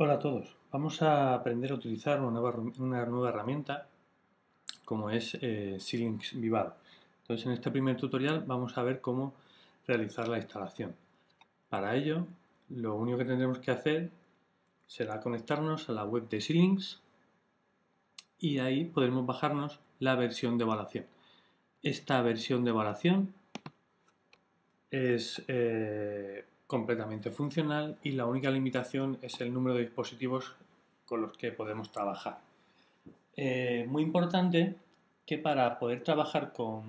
Hola a todos, vamos a aprender a utilizar una nueva, herramienta como es eh, Xilinx Vivado. Entonces en este primer tutorial vamos a ver cómo realizar la instalación. Para ello lo único que tendremos que hacer será conectarnos a la web de Xilinx y ahí podremos bajarnos la versión de evaluación. Esta versión de evaluación es eh, completamente funcional y la única limitación es el número de dispositivos con los que podemos trabajar. Eh, muy importante que para poder trabajar con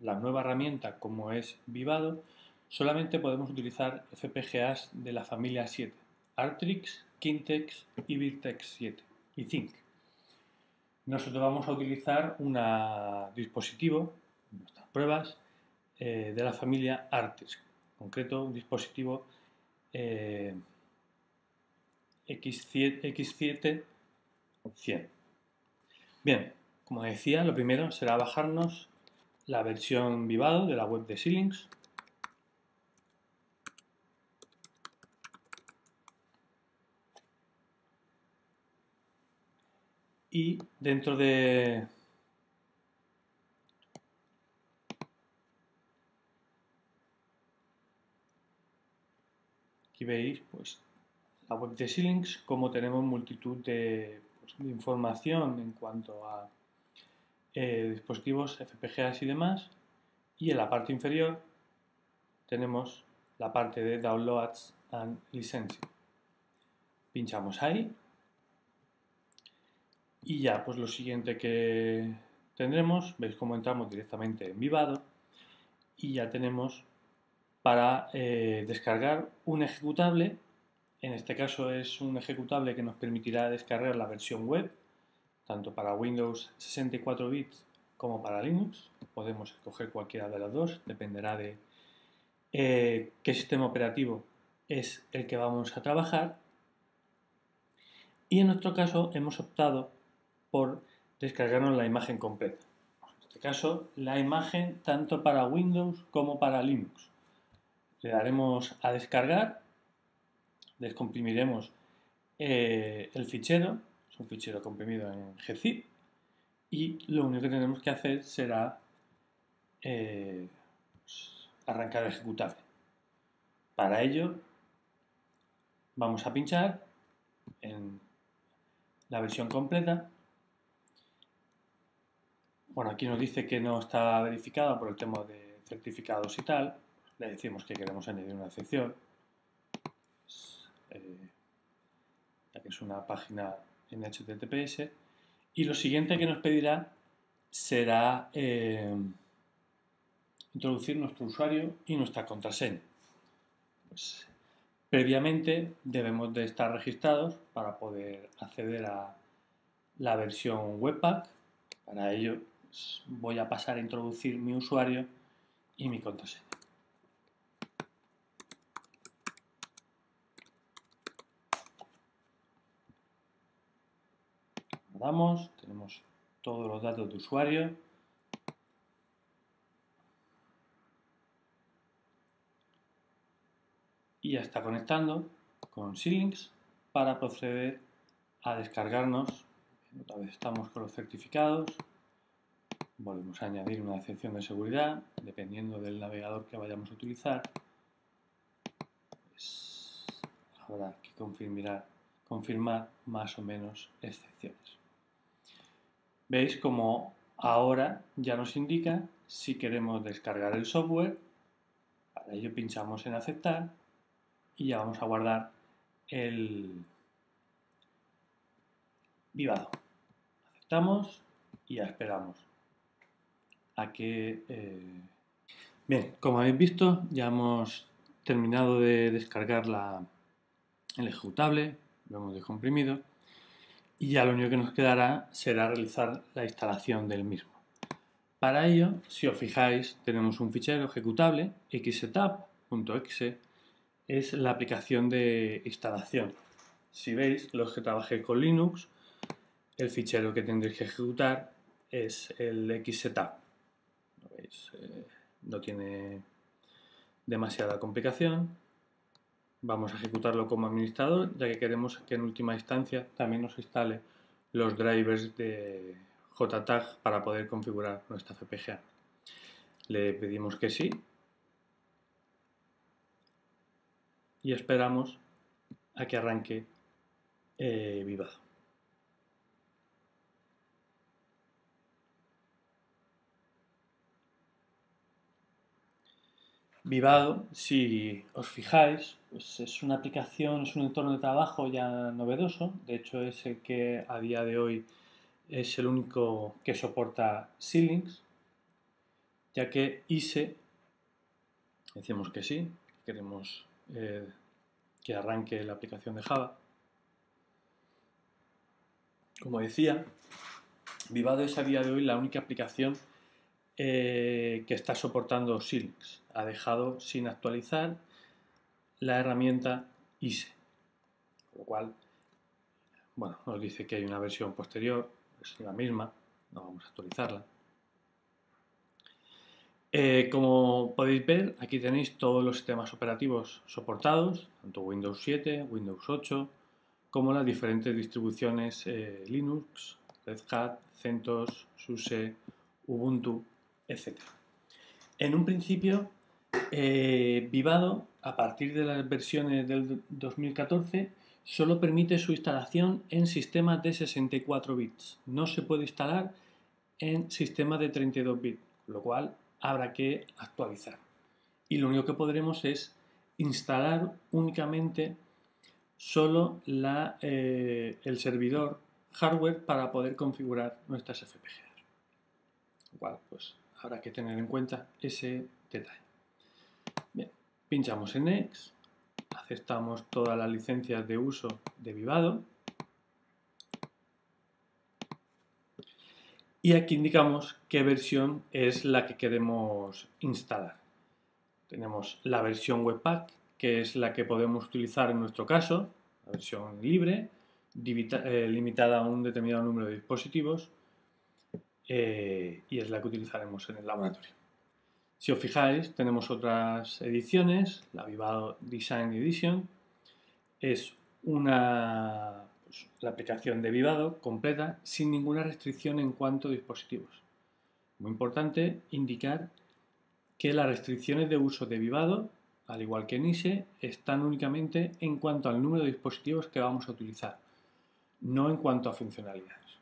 la nueva herramienta como es Vivado, solamente podemos utilizar FPGAs de la familia 7, Artrix, Kintex y Virtex 7 y Zinc. Nosotros vamos a utilizar un dispositivo, nuestras pruebas, eh, de la familia Artrix, concreto un dispositivo eh, X7, X7 100. Bien, como decía, lo primero será bajarnos la versión Vivado de la web de Xilinx. Y dentro de, Veis pues, la web de Xilinx, como tenemos multitud de, pues, información en cuanto a eh, dispositivos, FPGAs y demás. Y en la parte inferior tenemos la parte de Downloads and Licensing. Pinchamos ahí. Y ya, pues lo siguiente que tendremos, veis cómo entramos directamente en Vivado y ya tenemos para eh, descargar un ejecutable. En este caso es un ejecutable que nos permitirá descargar la versión web, tanto para Windows 64 bits como para Linux. Podemos escoger cualquiera de las dos, dependerá de eh, qué sistema operativo es el que vamos a trabajar. Y en nuestro caso hemos optado por descargarnos la imagen completa. En este caso, la imagen tanto para Windows como para Linux. Le daremos a descargar, descomprimiremos eh, el fichero, es un fichero comprimido en gzip, y lo único que tenemos que hacer será eh, arrancar el ejecutable. Para ello vamos a pinchar en la versión completa. Bueno, aquí nos dice que no está verificada por el tema de certificados y tal le decimos que queremos añadir una sección, eh, ya que es una página en HTTPS, y lo siguiente que nos pedirá será eh, introducir nuestro usuario y nuestra contraseña. Pues, previamente debemos de estar registrados para poder acceder a la versión Webpack. Para ello pues, voy a pasar a introducir mi usuario y mi contraseña. Tenemos todos los datos de usuario. Y ya está conectando con Xilinx para proceder a descargarnos. Otra vez estamos con los certificados. Volvemos a añadir una excepción de seguridad, dependiendo del navegador que vayamos a utilizar. Habrá que confirmar, confirmar más o menos excepciones. Veis como ahora ya nos indica si queremos descargar el software. Para ello pinchamos en aceptar y ya vamos a guardar el vivado. Aceptamos y ya esperamos a que... Eh, bien, como habéis visto ya hemos terminado de descargar la, el ejecutable, lo hemos descomprimido y ya lo único que nos quedará será realizar la instalación del mismo. Para ello, si os fijáis, tenemos un fichero ejecutable, xsetup.exe, es la aplicación de instalación. Si veis, los que trabajéis con Linux, el fichero que tendréis que ejecutar es el xsetup. Eh, no tiene demasiada complicación. Vamos a ejecutarlo como administrador, ya que queremos que en última instancia también nos instale los drivers de JTAG para poder configurar nuestra FPGA. Le pedimos que sí y esperamos a que arranque eh, Vivado. Vivado, si os fijáis, pues es una aplicación, es un entorno de trabajo ya novedoso. De hecho, es el que a día de hoy es el único que soporta Xilinx, ya que ISE, decimos que sí, queremos eh, que arranque la aplicación de Java. Como decía, Vivado es a día de hoy la única aplicación eh, que está soportando Xilinx. Ha dejado sin actualizar la herramienta ISE, con lo cual, bueno, nos dice que hay una versión posterior, es la misma, no vamos a actualizarla. Eh, como podéis ver, aquí tenéis todos los sistemas operativos soportados, tanto Windows 7, Windows 8, como las diferentes distribuciones eh, Linux, Red Hat, CentOS, SUSE, Ubuntu, etc. En un principio, eh, Vivado, a partir de las versiones del 2014, solo permite su instalación en sistemas de 64 bits. No se puede instalar en sistemas de 32 bits, lo cual habrá que actualizar. Y lo único que podremos es instalar únicamente solo eh, el servidor hardware para poder configurar nuestras FPGAs. Igual, pues habrá que tener en cuenta ese detalle. Pinchamos en Next, aceptamos todas las licencias de uso de Vivado y aquí indicamos qué versión es la que queremos instalar. Tenemos la versión Webpack, que es la que podemos utilizar en nuestro caso, la versión libre, eh, limitada a un determinado número de dispositivos, eh, y es la que utilizaremos en el laboratorio. Si os fijáis, tenemos otras ediciones, la Vivado Design Edition, es una pues, la aplicación de Vivado completa sin ninguna restricción en cuanto a dispositivos. Muy importante indicar que las restricciones de uso de Vivado, al igual que en están únicamente en cuanto al número de dispositivos que vamos a utilizar, no en cuanto a funcionalidades.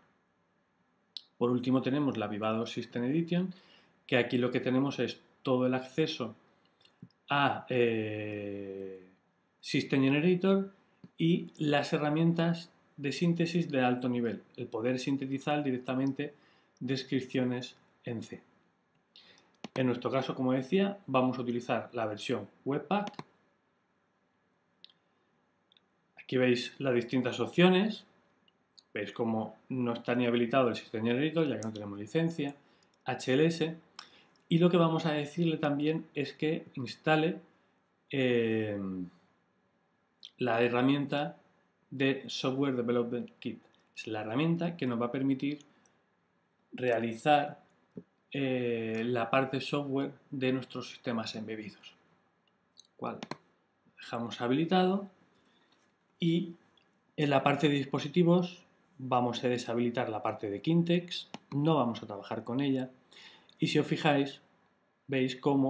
Por último tenemos la Vivado System Edition, que aquí lo que tenemos es todo el acceso a eh, System Generator y las herramientas de síntesis de alto nivel, el poder sintetizar directamente descripciones en C. En nuestro caso, como decía, vamos a utilizar la versión Webpack. Aquí veis las distintas opciones. Veis cómo no está ni habilitado el sistema Generator, ya que no tenemos licencia. HLS. Y lo que vamos a decirle también es que instale eh, la herramienta de Software Development Kit. Es la herramienta que nos va a permitir realizar eh, la parte software de nuestros sistemas embebidos. Cual dejamos habilitado y en la parte de dispositivos vamos a deshabilitar la parte de Kintex, no vamos a trabajar con ella y si os fijáis veis cómo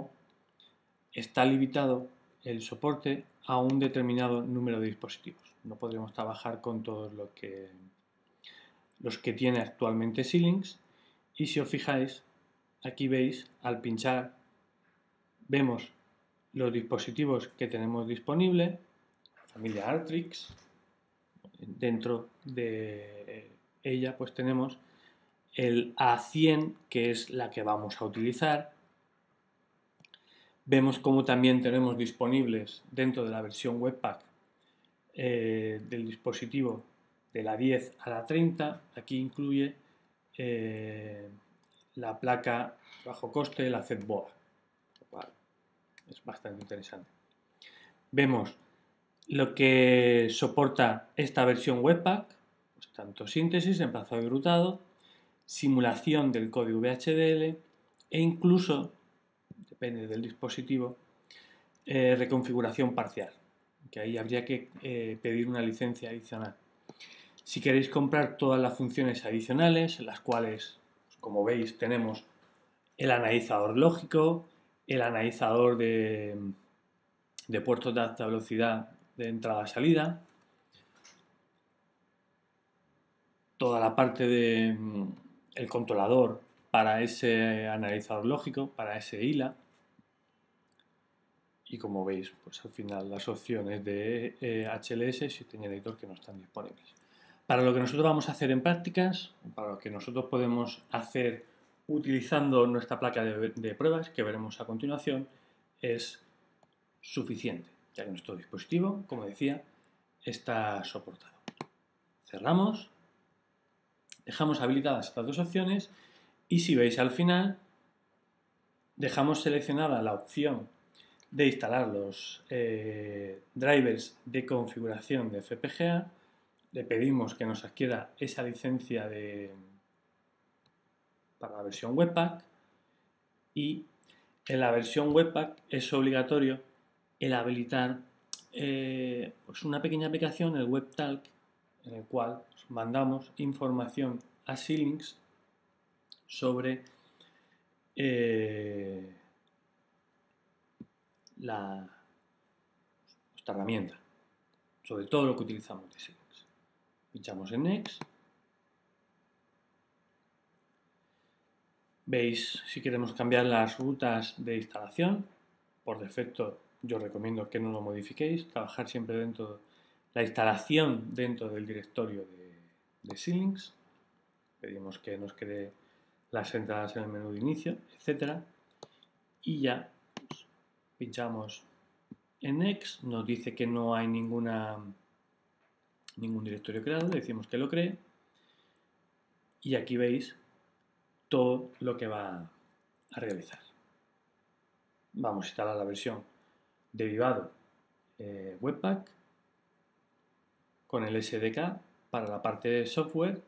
está limitado el soporte a un determinado número de dispositivos no podremos trabajar con todos los que tiene actualmente Xilinx. Y si os fijáis, aquí veis, al pinchar, vemos los dispositivos que tenemos disponible, familia Artrix. Dentro de ella pues tenemos el A100, que es la que vamos a utilizar. Vemos como también tenemos disponibles dentro de la versión Webpack eh, del dispositivo de la 10 a la 30, aquí incluye eh, la placa bajo coste, la lo cual es bastante interesante. Vemos lo que soporta esta versión Webpack, pues tanto síntesis, emplazado y rutado, simulación del código VHDL e incluso, depende del dispositivo, eh, reconfiguración parcial que ahí habría que eh, pedir una licencia adicional. Si queréis comprar todas las funciones adicionales, las cuales, como veis, tenemos el analizador lógico, el analizador de, de puertos de alta velocidad de entrada-salida, toda la parte del mm, el controlador para ese analizador lógico, para ese ILA. Y como veis, pues al final las opciones de HLS y System Editor que no están disponibles. Para lo que nosotros vamos a hacer en prácticas, para lo que nosotros podemos hacer utilizando nuestra placa de, pruebas, que veremos a continuación, es suficiente, ya que nuestro dispositivo, como decía, está soportado. Cerramos, dejamos habilitadas estas dos opciones y si veis al final, dejamos seleccionada la opción de instalar los eh, drivers de configuración de FPGA, le pedimos que nos adquiera esa licencia de, para la versión Webpack. Y en la versión Webpack es obligatorio el habilitar eh, pues una pequeña aplicación, el WebTalk, en el cual mandamos información a Xilinx sobre eh, la, nuestra herramienta, sobre todo lo que utilizamos de Xilinx. Pinchamos en Next Veis si queremos cambiar las rutas de instalación. Por defecto yo recomiendo que no lo modifiquéis, trabajar siempre dentro de la instalación dentro del directorio de, de. Pedimos que nos cree las entradas en el menú de inicio, etc. Y ya pinchamos en Next, nos dice que no hay ninguna, ningún directorio creado, decimos que lo cree. Y aquí veis todo lo que va a realizar. Vamos a instalar la versión de Vivado eh, Webpack con el SDK para la parte de software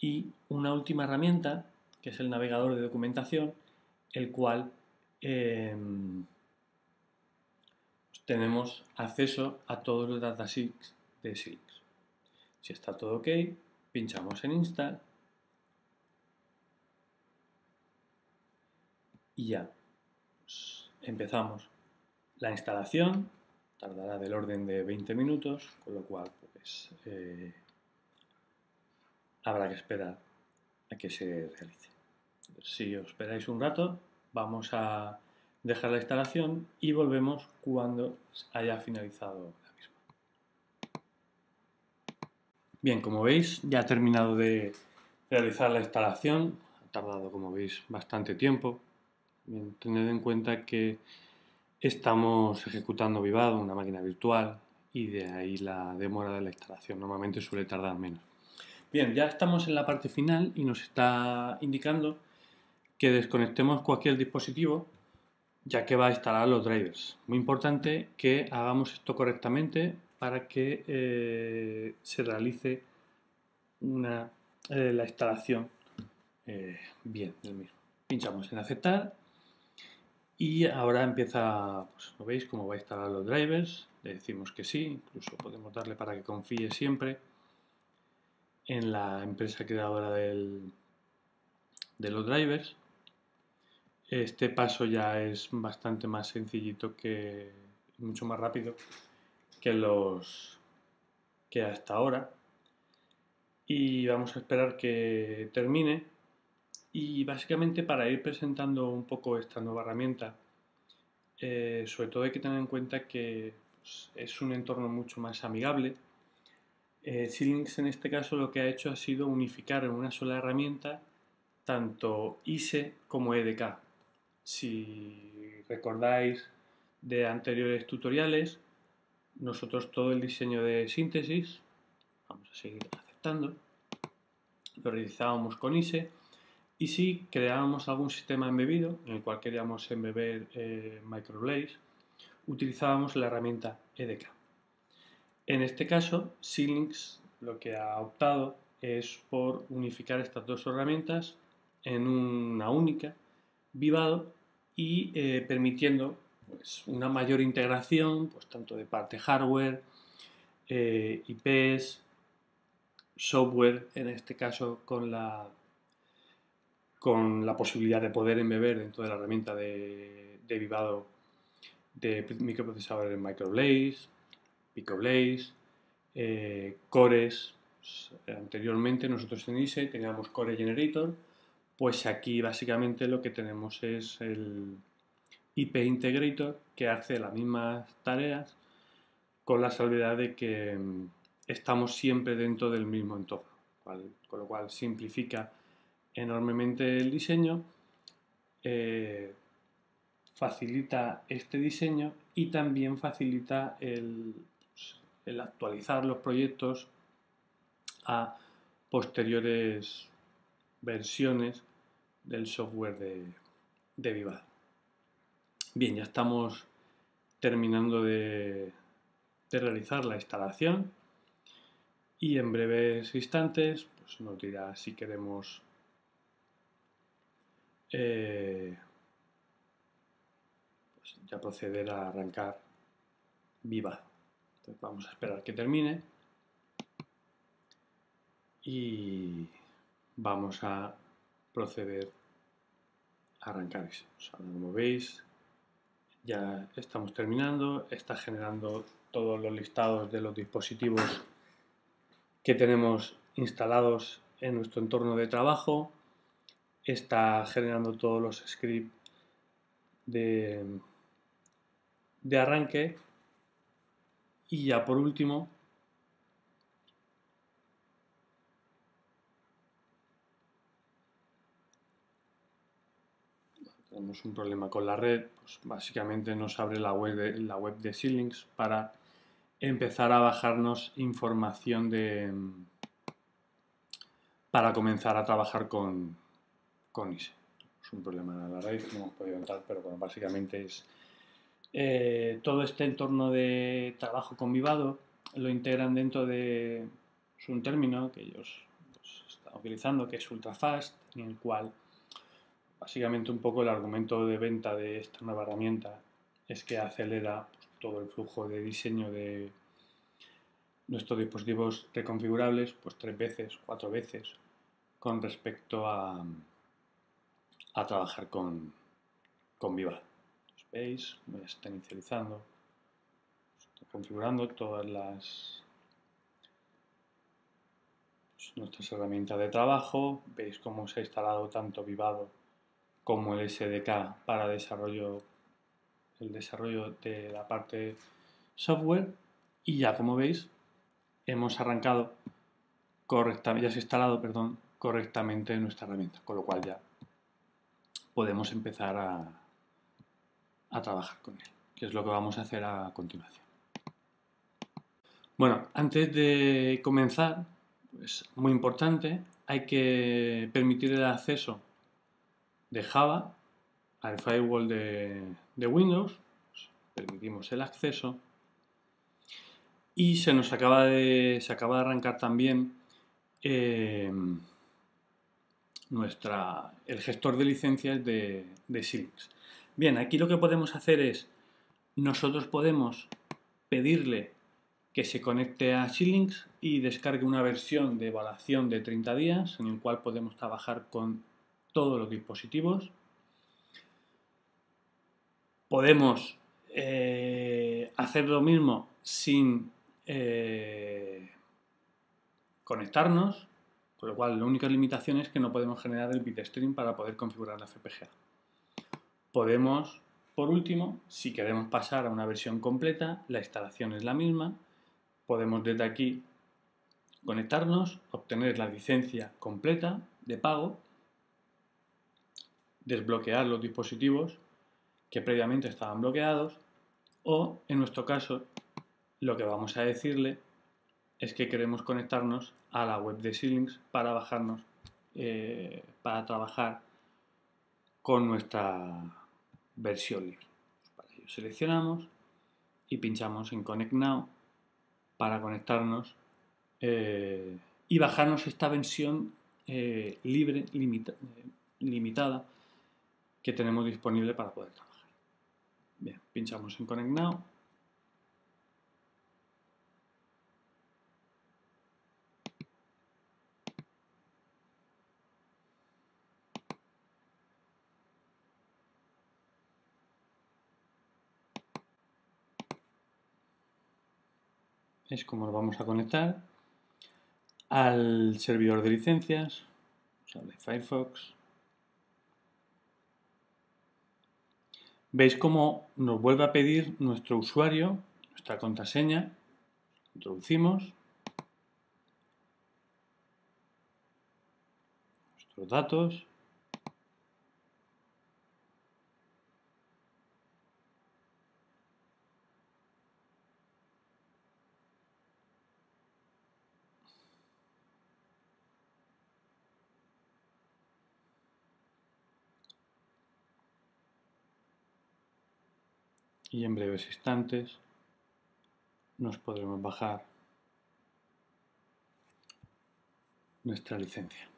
y una última herramienta que es el navegador de documentación el cual em, tenemos acceso a todos los datasets de Silk. Si está todo ok, pinchamos en Install. Y ya pues, empezamos. La instalación tardará del orden de 20 minutos con lo cual pues eh, habrá que esperar a que se realice. Si os esperáis un rato vamos a dejar la instalación y volvemos cuando haya finalizado la misma bien como veis ya ha terminado de realizar la instalación ha tardado como veis bastante tiempo tened en cuenta que estamos ejecutando Vivado, una máquina virtual, y de ahí la demora de la instalación. Normalmente suele tardar menos. Bien, ya estamos en la parte final y nos está indicando que desconectemos cualquier dispositivo ya que va a instalar los drivers. Muy importante que hagamos esto correctamente para que eh, se realice una, eh, la instalación eh, bien del mismo. Pinchamos en aceptar y ahora empieza, pues lo veis, cómo va a instalar los drivers. Le decimos que sí, incluso podemos darle para que confíe siempre en la empresa creadora del, de los drivers. Este paso ya es bastante más sencillito que mucho más rápido que los que hasta ahora. Y vamos a esperar que termine y básicamente para ir presentando un poco esta nueva herramienta, eh, sobre todo hay que tener en cuenta que pues, es un entorno mucho más amigable. Eh, en este caso lo que ha hecho ha sido unificar en una sola herramienta tanto ISE como EDK. Si recordáis de anteriores tutoriales, nosotros todo el diseño de síntesis, vamos a seguir aceptando, lo realizábamos con ISE y si creábamos algún sistema embebido en el cual queríamos embeber eh, microblaze, utilizábamos la herramienta EDK. En este caso, Xilinx lo que ha optado es por unificar estas dos herramientas en una única, Vivado, y eh, permitiendo pues, pues una mayor integración, pues tanto de parte hardware, eh, IPs, software, en este caso con la, con la posibilidad de poder embeber dentro de la herramienta de, de vivado de microprocesadores Microblaze, PicoBlaze, eh, cores. Anteriormente nosotros en ISE teníamos Core Generator, pues aquí básicamente lo que tenemos es el IP Integrator que hace las mismas tareas con la salvedad de que mm, estamos siempre dentro del mismo entorno, con lo cual simplifica enormemente el diseño, eh, facilita este diseño y también facilita el, el actualizar los proyectos a posteriores versiones del software de, de Vivado. Bien, ya estamos terminando de, realizar la instalación y en breves instantes pues nos dirá si queremos eh, pues ya proceder a arrancar Vivado vamos a esperar que termine y vamos a proceder a arrancar eso. como veis, ya estamos terminando, está generando todos los listados de los dispositivos que tenemos instalados en nuestro entorno de trabajo, está generando todos los scripts de, de arranque y ya por último, tenemos un problema con la red, pues básicamente nos abre la web de, la web de para empezar a bajarnos información de para comenzar a trabajar con, con ISE. Es un problema de la red, no hemos podido entrar, pero bueno, básicamente es eh, todo este entorno de trabajo con Vivado lo integran dentro de un término que ellos pues, están utilizando, que es ultrafast, en el cual básicamente un poco el argumento de venta de esta nueva herramienta es que acelera pues, todo el flujo de diseño de nuestros dispositivos reconfigurables pues tres veces, cuatro veces con respecto a, a trabajar con, con Vivado veis, me está inicializando, configurando todas las pues, nuestras herramientas de trabajo, veis cómo se ha instalado tanto Vivado como el SDK para desarrollo el desarrollo de la parte software y ya como veis hemos arrancado correctamente, ya se ha instalado perdón, correctamente nuestra herramienta, con lo cual ya podemos empezar a, a trabajar con él, que es lo que vamos a hacer a continuación. Bueno, antes de comenzar, es muy importante, hay que permitir el acceso de Java al firewall de, Windows, permitimos el acceso. Y se nos acaba de, se acaba de arrancar también eh, nuestra, el gestor de licencias de, de Bien, aquí lo que podemos hacer es, nosotros podemos pedirle que se conecte a Xilinx y descargue una versión de evaluación de 30 días en el cual podemos trabajar con todos los dispositivos. Podemos eh, hacer lo mismo sin eh, conectarnos, con lo cual la única limitación es que no podemos generar el bitstream para poder configurar la FPGA. Podemos, por último, si queremos pasar a una versión completa, la instalación es la misma. Podemos desde aquí conectarnos, obtener la licencia completa de pago, desbloquear los dispositivos que previamente estaban bloqueados o, en nuestro caso, lo que vamos a decirle es que queremos conectarnos a la web de Xilinx para bajarnos, eh, para trabajar con nuestra versión libre. Para ello seleccionamos y pinchamos en Connect Now para conectarnos eh, y bajarnos esta versión eh, libre, limita, limitada que tenemos disponible para poder trabajar. Bien, pinchamos en Connect Now. es como nos vamos a conectar al servidor de licencias, de Firefox. Veis cómo nos vuelve a pedir nuestro usuario, nuestra contraseña. Introducimos nuestros datos. Y en breves instantes nos podremos bajar nuestra licencia.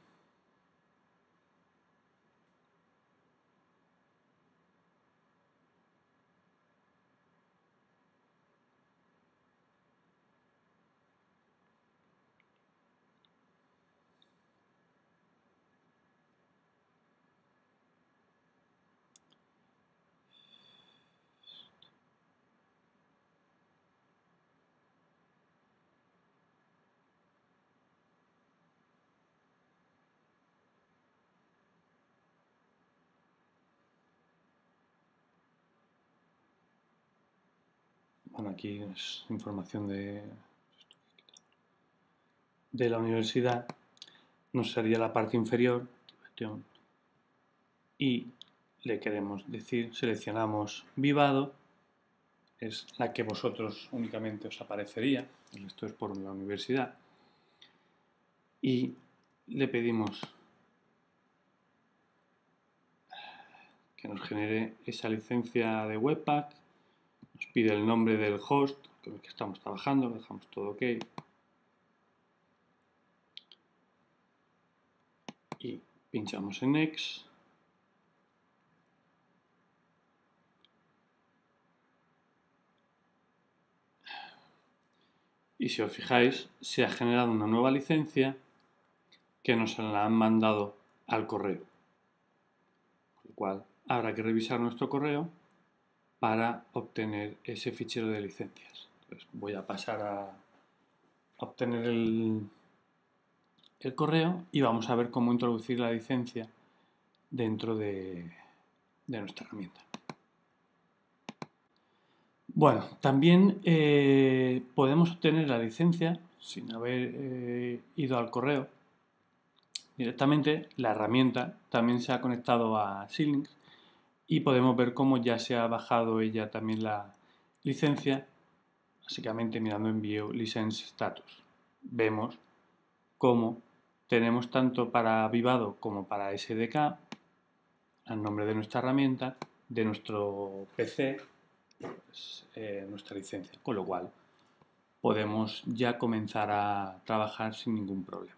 Bueno, aquí es información de, de la universidad. Nos sería la parte inferior y le queremos decir, seleccionamos Vivado, es la que vosotros únicamente os aparecería, esto es por la universidad, y le pedimos que nos genere esa licencia de Webpack nos pide el nombre del host con el que estamos trabajando, dejamos todo ok. Y pinchamos en Next. Y si os fijáis, se ha generado una nueva licencia que nos la han mandado al correo. Con lo cual, habrá que revisar nuestro correo para obtener ese fichero de licencias. voy a pasar a obtener el, el, correo y vamos a ver cómo introducir la licencia dentro de, nuestra herramienta. Bueno, también eh, podemos obtener la licencia sin haber eh, ido al correo. Directamente la herramienta también se ha conectado a Xilinx y podemos ver cómo ya se ha bajado ella también la licencia, básicamente mirando envío license status. Vemos cómo tenemos tanto para Vivado como para SDK, al nombre de nuestra herramienta, de nuestro PC, pues, eh, nuestra licencia, con lo cual podemos ya comenzar a trabajar sin ningún problema.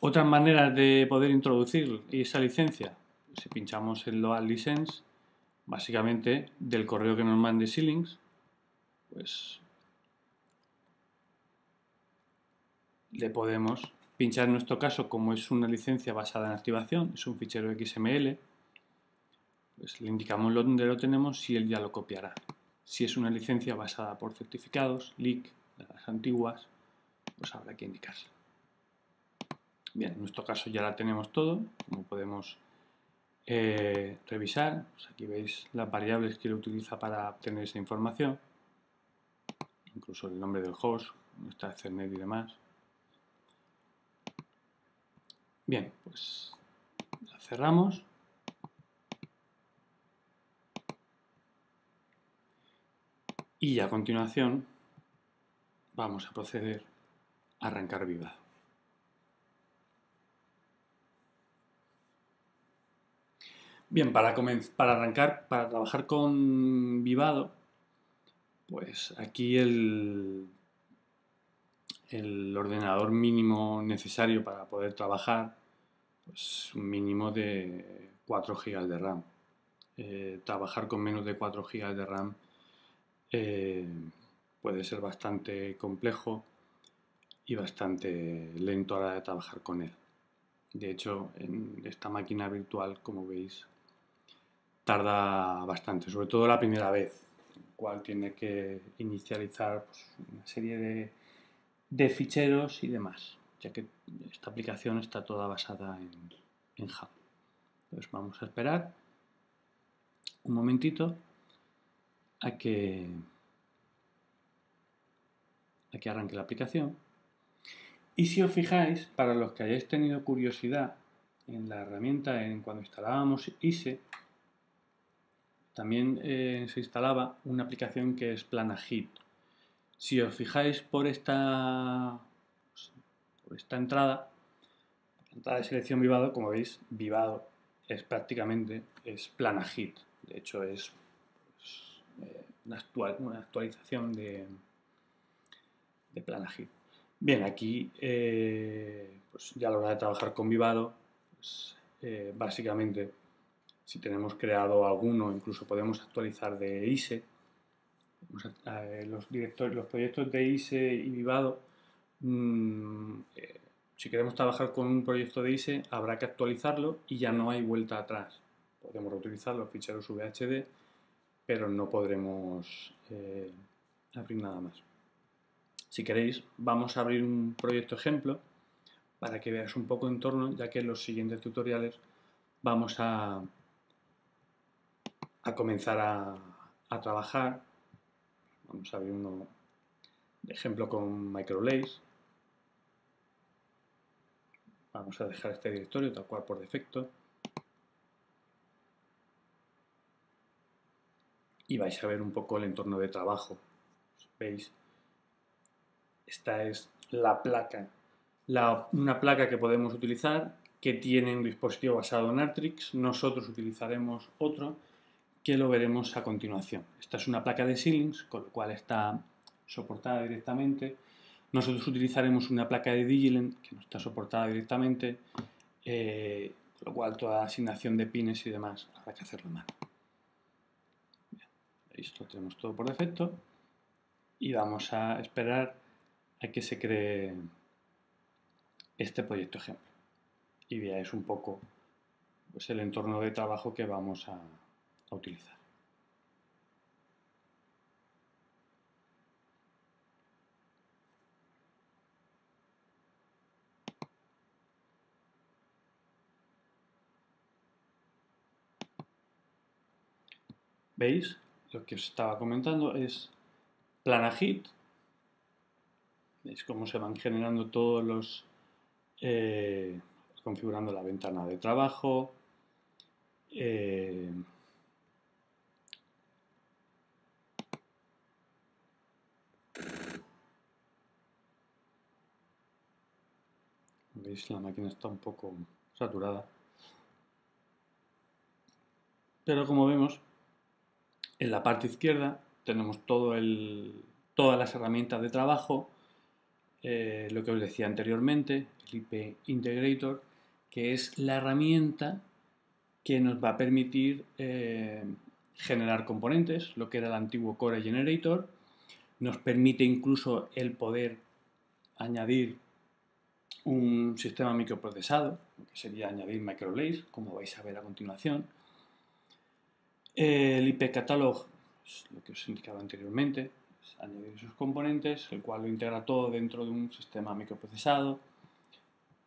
Otras maneras de poder introducir esa licencia, si pinchamos en Load License, básicamente del correo que nos mande Xilinx, pues le podemos pinchar en nuestro caso, como es una licencia basada en activación, es un fichero XML, pues le indicamos dónde lo tenemos y él ya lo copiará. Si es una licencia basada por certificados, LEAK, las antiguas, pues habrá que indicarse. Bien, en nuestro caso ya la tenemos todo, como podemos eh, revisar, pues aquí veis las variables que él utiliza para obtener esa información, incluso el nombre del host, nuestra Ethernet y demás. Bien, pues la cerramos. Y a continuación vamos a proceder a arrancar Vivado. Bien, para, para arrancar, para trabajar con Vivado, pues aquí el, ordenador mínimo necesario para poder trabajar, pues un mínimo de 4 GB de RAM. eh, trabajar con menos de 4 GB de RAM eh, puede ser bastante complejo y bastante lento a la hora de trabajar con él. De hecho, en esta máquina virtual, como veis, tarda bastante, sobre todo la primera vez, cual tiene que inicializar pues, una serie de, ficheros y demás, ya que esta aplicación está toda basada en, en Java. Entonces vamos a esperar un momentito a que, a que arranque la aplicación. Y si os fijáis, para los que hayáis tenido curiosidad en la herramienta, en cuando instalábamos ISE, también eh, se instalaba una aplicación que es PlanaHit. Si os fijáis por esta, por esta entrada, la entrada de selección Vivado, como veis, Vivado es prácticamente es PlanaHit. De hecho, es eh, una, una, actualización de, de PlanaHit. Bien, aquí eh, pues ya a la hora de trabajar con Vivado, pues, básicamente si tenemos creado alguno, incluso podemos actualizar de ISE. Los, directores, los proyectos de ISE y Vivado, mm, eh, si queremos trabajar con un proyecto de ISE, habrá que actualizarlo y ya no hay vuelta atrás. Podemos reutilizar los ficheros VHD, pero no podremos eh, abrir nada más. Si queréis, vamos a abrir un proyecto ejemplo para que veáis un poco en torno, ya que en los siguientes tutoriales vamos a, a comenzar a, trabajar. Vamos a ver uno de ejemplo con MicroLace. Vamos a dejar este directorio tal cual por defecto. Y vais a ver un poco el entorno de trabajo. ¿Veis? Esta es la placa. una placa que podemos utilizar que tiene un dispositivo basado en Artrix. Nosotros utilizaremos otro que lo veremos a continuación. Esta es una placa de Xilinx, con lo cual está soportada directamente. Nosotros utilizaremos una placa de Digilent, que no está soportada directamente, eh, con lo cual toda asignación de pines y demás habrá que hacerlo mal. Esto lo tenemos todo por defecto y vamos a esperar a que se cree este proyecto ejemplo y veáis un poco pues, el entorno de trabajo que vamos a, utilizar. ¿Veis? Lo que os estaba comentando es PlanaHit. ¿Veis cómo se van generando todos los... Eh, configurando la ventana de trabajo. Eh, veis la máquina está un poco saturada. Pero como vemos en la parte izquierda tenemos todo el, todas las herramientas de trabajo eh, lo que os decía anteriormente el IP Integrator que es la herramienta que nos va a permitir eh, generar componentes, lo que era el antiguo Core Generator, nos permite incluso el poder añadir un sistema microprocesado, que sería añadir microlace, como vais a ver a continuación. El IP catalog, lo que os indicaba anteriormente, es añadir esos componentes, el cual lo integra todo dentro de un sistema microprocesado.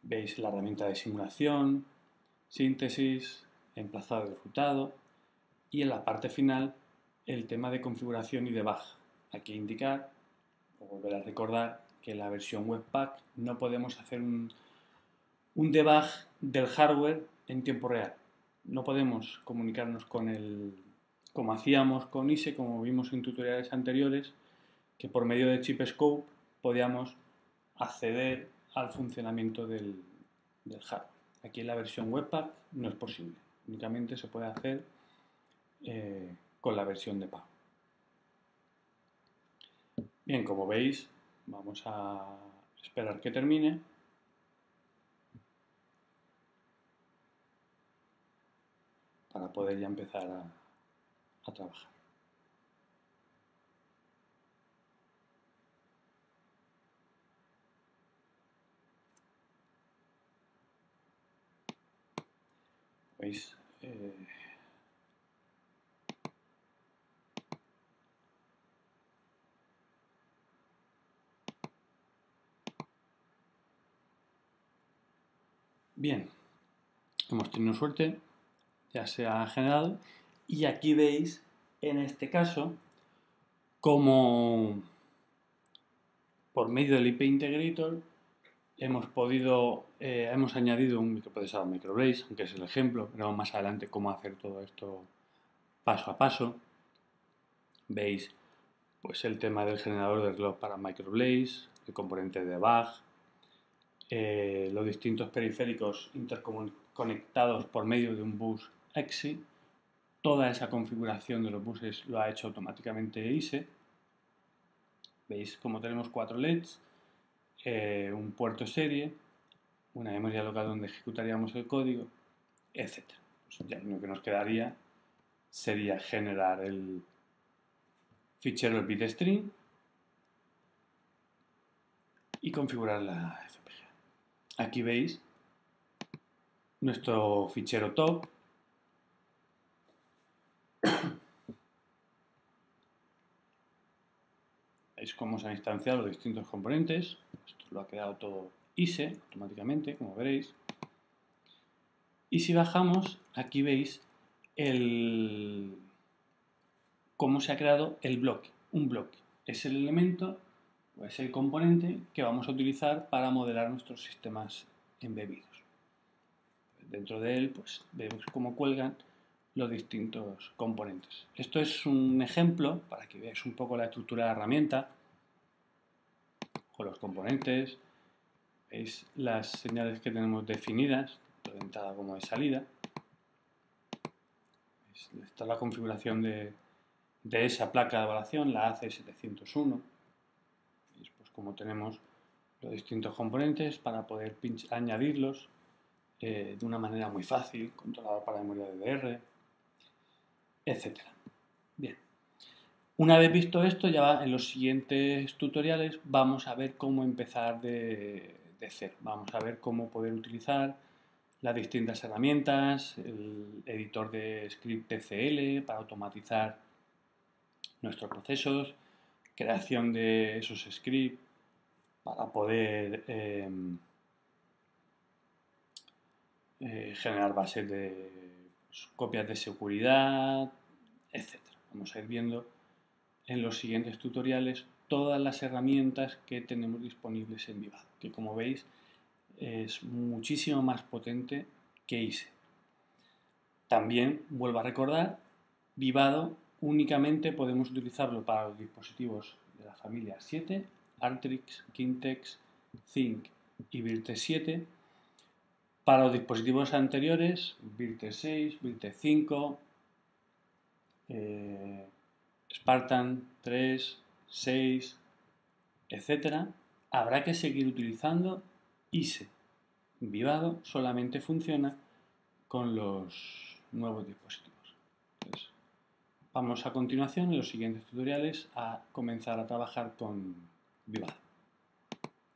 Veis la herramienta de simulación, síntesis, emplazado y resultado. Y en la parte final, el tema de configuración y debug. Aquí indicar, o volver a recordar, que la versión Webpack no podemos hacer un, un debug del hardware en tiempo real. No podemos comunicarnos con el, como hacíamos con ISE, como vimos en tutoriales anteriores, que por medio de Chip Scope podíamos acceder al funcionamiento del, hardware. Aquí en la versión Webpack no es posible, únicamente se puede hacer eh, con la versión de pago. Bien, como veis, Vamos a esperar que termine. Para poder ya empezar a, trabajar. Bien, hemos tenido suerte, ya se ha generado y aquí veis en este caso como por medio del IP Integrator hemos podido, eh, hemos añadido un microprocesador MicroBlaze, aunque es el ejemplo, veremos más adelante cómo hacer todo esto paso a paso. Veis pues el tema del generador de reloj para MicroBlaze, el componente de BAG, eh, los distintos periféricos interconectados por medio de un bus EXI. Toda esa configuración de los buses lo ha hecho automáticamente ISE. Veis como tenemos cuatro LEDs, eh, un puerto serie, una memoria local donde ejecutaríamos el código, etc. Pues ya lo que nos quedaría sería generar el fichero el bitstream y configurar la Aquí veis nuestro fichero top. Veis cómo se han instanciado los distintos componentes. Esto lo ha quedado todo ISE automáticamente, como veréis. Y si bajamos, aquí veis el, cómo se ha creado el bloque. Un bloque es el elemento es el componente que vamos a utilizar para modelar nuestros sistemas embebidos. Dentro de él pues, vemos cómo cuelgan los distintos componentes. Esto es un ejemplo para que veáis un poco la estructura de la herramienta con los componentes. Veis las señales que tenemos definidas, tanto de entrada como de salida. Esta es la configuración de, de esa placa de evaluación, la AC701 como tenemos los distintos componentes para poder añadirlos eh, de una manera muy fácil, controlador para memoria DDR, etc. Bien, una vez visto esto, ya en los siguientes tutoriales vamos a ver cómo empezar de, de cero. Vamos a ver cómo poder utilizar las distintas herramientas, el editor de script TCL para automatizar nuestros procesos, creación de esos scripts para poder em, eh, generar bases de copias de seguridad, etc. Vamos a ir viendo en los siguientes tutoriales todas las herramientas que tenemos disponibles en Vivado, que como veis es muchísimo más potente que ISE. También, vuelvo a recordar, Vivado únicamente podemos utilizarlo para los dispositivos de la familia 7 Artrix, Kintex, Zinc y Virtex 7. Para los dispositivos anteriores, Virtex 6, Virtex 5, eh, Spartan 3, 6, etc. Habrá que seguir utilizando ISE. Vivado solamente funciona con los nuevos dispositivos. Vamos a continuación en los siguientes tutoriales a comenzar a trabajar con Viva.